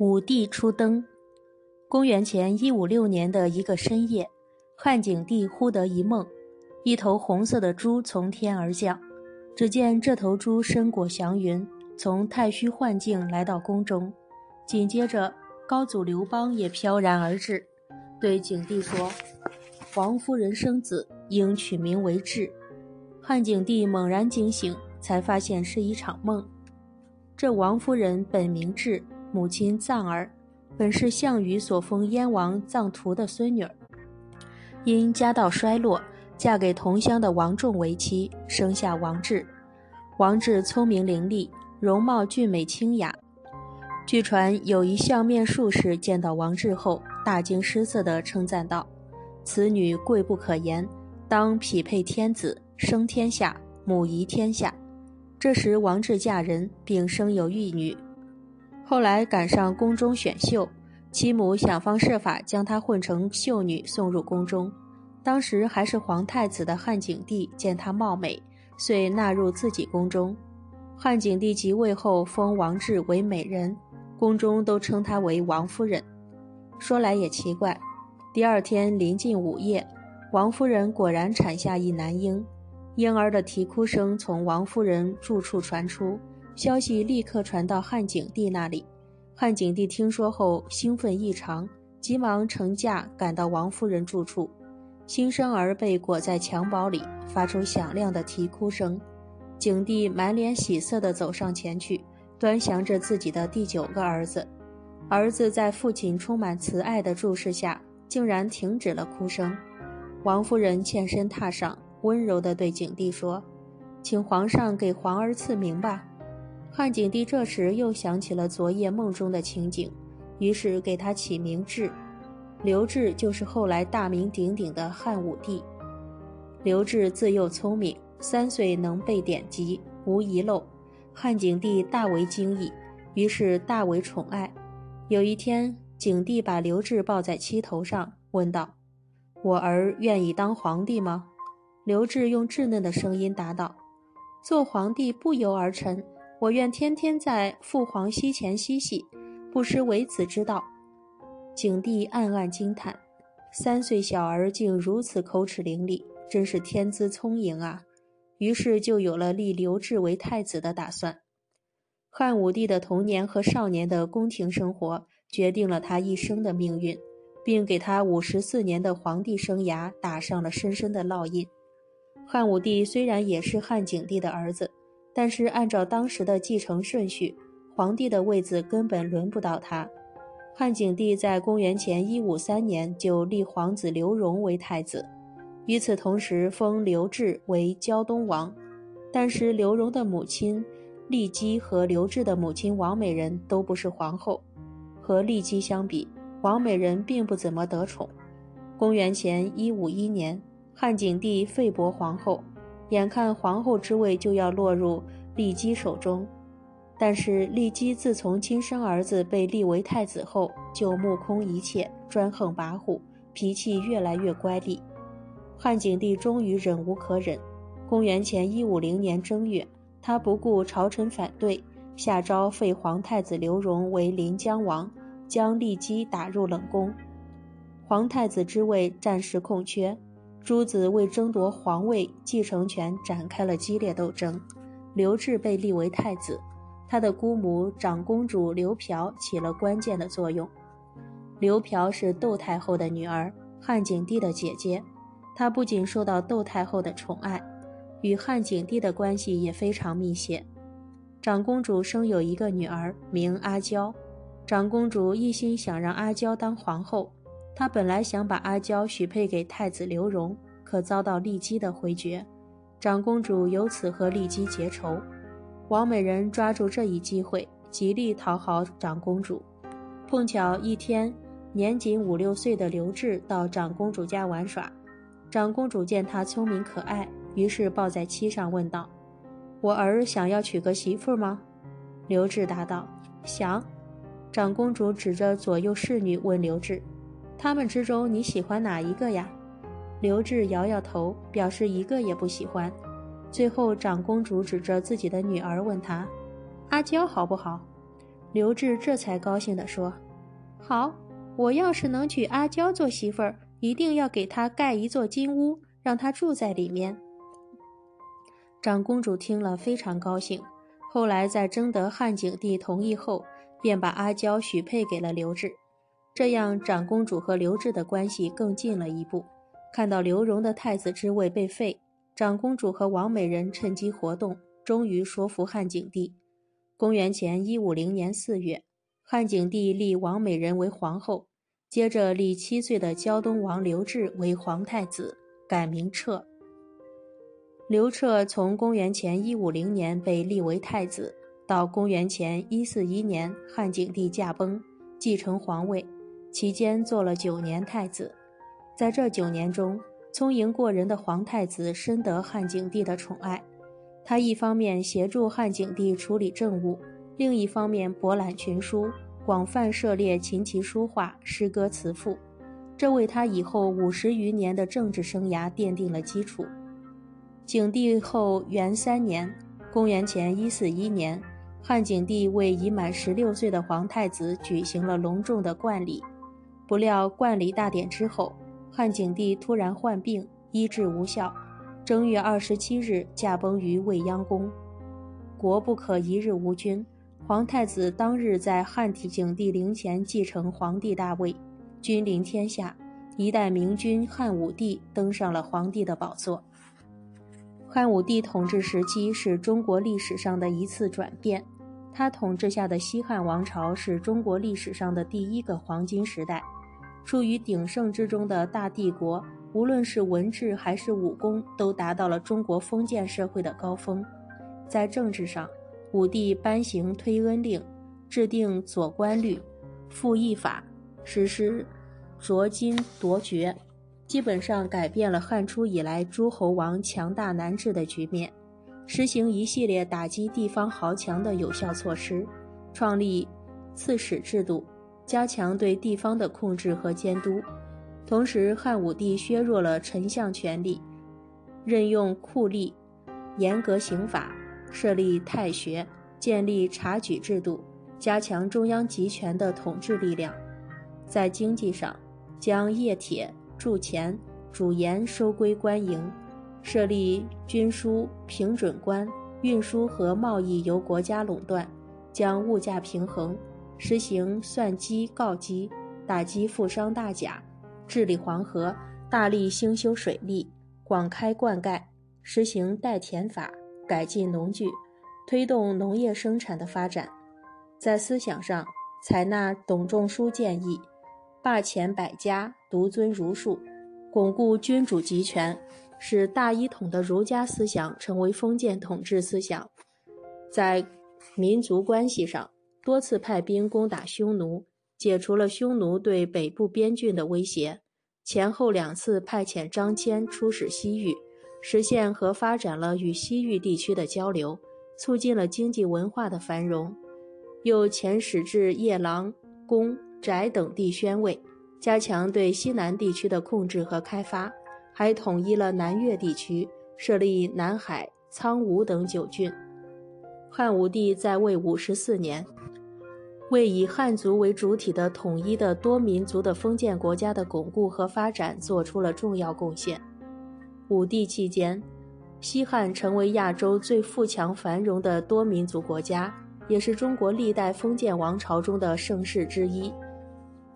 武帝初登，公元前一五六年的一个深夜，汉景帝忽得一梦，一头红色的猪从天而降。只见这头猪身裹祥云，从太虚幻境来到宫中。紧接着，高祖刘邦也飘然而至，对景帝说：“王夫人生子，应取名为智。”汉景帝猛然惊醒，才发现是一场梦。这王夫人本名智。母亲藏儿，本是项羽所封燕王藏图的孙女儿，因家道衰落，嫁给同乡的王仲为妻，生下王志。王志聪明伶俐，容貌俊美清雅。据传有一相面术士见到王志后，大惊失色地称赞道：“此女贵不可言，当匹配天子，生天下，母仪天下。”这时王志嫁人，并生有一女。后来赶上宫中选秀，其母想方设法将她混成秀女送入宫中。当时还是皇太子的汉景帝见她貌美，遂纳入自己宫中。汉景帝即位后封王志为美人，宫中都称她为王夫人。说来也奇怪，第二天临近午夜，王夫人果然产下一男婴，婴儿的啼哭声从王夫人住处传出。消息立刻传到汉景帝那里，汉景帝听说后兴奋异常，急忙乘驾赶到王夫人住处。新生儿被裹在襁褓里，发出响亮的啼哭声。景帝满脸喜色地走上前去，端详着自己的第九个儿子。儿子在父亲充满慈爱的注视下，竟然停止了哭声。王夫人欠身榻上，温柔地对景帝说：“请皇上给皇儿赐名吧。”汉景帝这时又想起了昨夜梦中的情景，于是给他起名智。刘志就是后来大名鼎鼎的汉武帝。刘志自幼聪明，三岁能背典籍，无遗漏。汉景帝大为惊异，于是大为宠爱。有一天，景帝把刘志抱在膝头上，问道：“我儿愿意当皇帝吗？”刘志用稚嫩的声音答道：“做皇帝不由儿臣。”我愿天天在父皇膝前嬉戏，不失为子之道。景帝暗暗惊叹：三岁小儿竟如此口齿伶俐，真是天资聪颖啊！于是就有了立刘志为太子的打算。汉武帝的童年和少年的宫廷生活，决定了他一生的命运，并给他五十四年的皇帝生涯打上了深深的烙印。汉武帝虽然也是汉景帝的儿子。但是按照当时的继承顺序，皇帝的位子根本轮不到他。汉景帝在公元前一五三年就立皇子刘荣为太子，与此同时封刘志为胶东王。但是刘荣的母亲骊姬和刘志的母亲王美人都不是皇后，和骊姬相比，王美人并不怎么得宠。公元前一五一年，汉景帝废薄皇后。眼看皇后之位就要落入骊姬手中，但是骊姬自从亲生儿子被立为太子后，就目空一切，专横跋扈，脾气越来越乖戾。汉景帝终于忍无可忍，公元前一五零年正月，他不顾朝臣反对，下诏废皇太子刘荣为临江王，将骊姬打入冷宫，皇太子之位暂时空缺。诸子为争夺皇位继承权展开了激烈斗争，刘志被立为太子，他的姑母长公主刘嫖起了关键的作用。刘嫖是窦太后的女儿，汉景帝的姐姐，她不仅受到窦太后的宠爱，与汉景帝的关系也非常密切。长公主生有一个女儿，名阿娇，长公主一心想让阿娇当皇后。他本来想把阿娇许配给太子刘荣，可遭到骊姬的回绝，长公主由此和骊姬结仇。王美人抓住这一机会，极力讨好长公主。碰巧一天，年仅五六岁的刘志到长公主家玩耍，长公主见他聪明可爱，于是抱在膝上问道：“我儿想要娶个媳妇吗？”刘志答道：“想。”长公主指着左右侍女问刘志。他们之中你喜欢哪一个呀？刘志摇摇头，表示一个也不喜欢。最后，长公主指着自己的女儿问他：“阿娇好不好？”刘志这才高兴地说：“好，我要是能娶阿娇做媳妇儿，一定要给她盖一座金屋，让她住在里面。”长公主听了非常高兴，后来在征得汉景帝同意后，便把阿娇许配给了刘志，这样长公主和刘志的关系更近了一步。看到刘荣的太子之位被废，长公主和王美人趁机活动，终于说服汉景帝。公元前一五零年四月，汉景帝立王美人为皇后，接着立七岁的胶东王刘志为皇太子，改名彻。刘彻从公元前一五零年被立为太子，到公元前一四一年汉景帝驾崩，继承皇位，期间做了九年太子。在这九年中，聪颖过人的皇太子深得汉景帝的宠爱。他一方面协助汉景帝处理政务，另一方面博览群书，广泛涉猎琴棋书画、诗歌词赋，这为他以后五十余年的政治生涯奠定了基础。景帝后元三年（公元前一四一年），汉景帝为已满十六岁的皇太子举行了隆重的冠礼。不料冠礼大典之后，汉景帝突然患病，医治无效，正月二十七日驾崩于未央宫。国不可一日无君，皇太子当日在汉景帝陵前继承皇帝大位，君临天下，一代明君汉武帝登上了皇帝的宝座。汉武帝统治时期是中国历史上的一次转变，他统治下的西汉王朝是中国历史上的第一个黄金时代，处于鼎盛之中的大帝国，无论是文治还是武功，都达到了中国封建社会的高峰。在政治上，武帝颁行推恩令，制定左官律、赋役法，实施擢金夺爵。基本上改变了汉初以来诸侯王强大难治的局面，实行一系列打击地方豪强的有效措施，创立刺史制度，加强对地方的控制和监督。同时，汉武帝削弱了丞相权力，任用酷吏，严格刑法，设立太学，建立察举制度，加强中央集权的统治力量。在经济上，将冶铁。铸钱、主盐收归官营，设立军书平准官，运输和贸易由国家垄断，将物价平衡，实行算机告机，打击富商大贾，治理黄河，大力兴修水利，广开灌溉，实行代田法，改进农具，推动农业生产的发展。在思想上，采纳董仲舒建议。罢遣百家，独尊儒术，巩固君主集权，使大一统的儒家思想成为封建统治思想。在民族关系上，多次派兵攻打匈奴，解除了匈奴对北部边郡的威胁。前后两次派遣张骞出使西域，实现和发展了与西域地区的交流，促进了经济文化的繁荣。又遣使至夜郎、宫。翟等地宣慰，加强对西南地区的控制和开发，还统一了南越地区，设立南海、苍梧等九郡。汉武帝在位五十四年，为以汉族为主体的统一的多民族的封建国家的巩固和发展做出了重要贡献。武帝期间，西汉成为亚洲最富强繁荣的多民族国家，也是中国历代封建王朝中的盛世之一。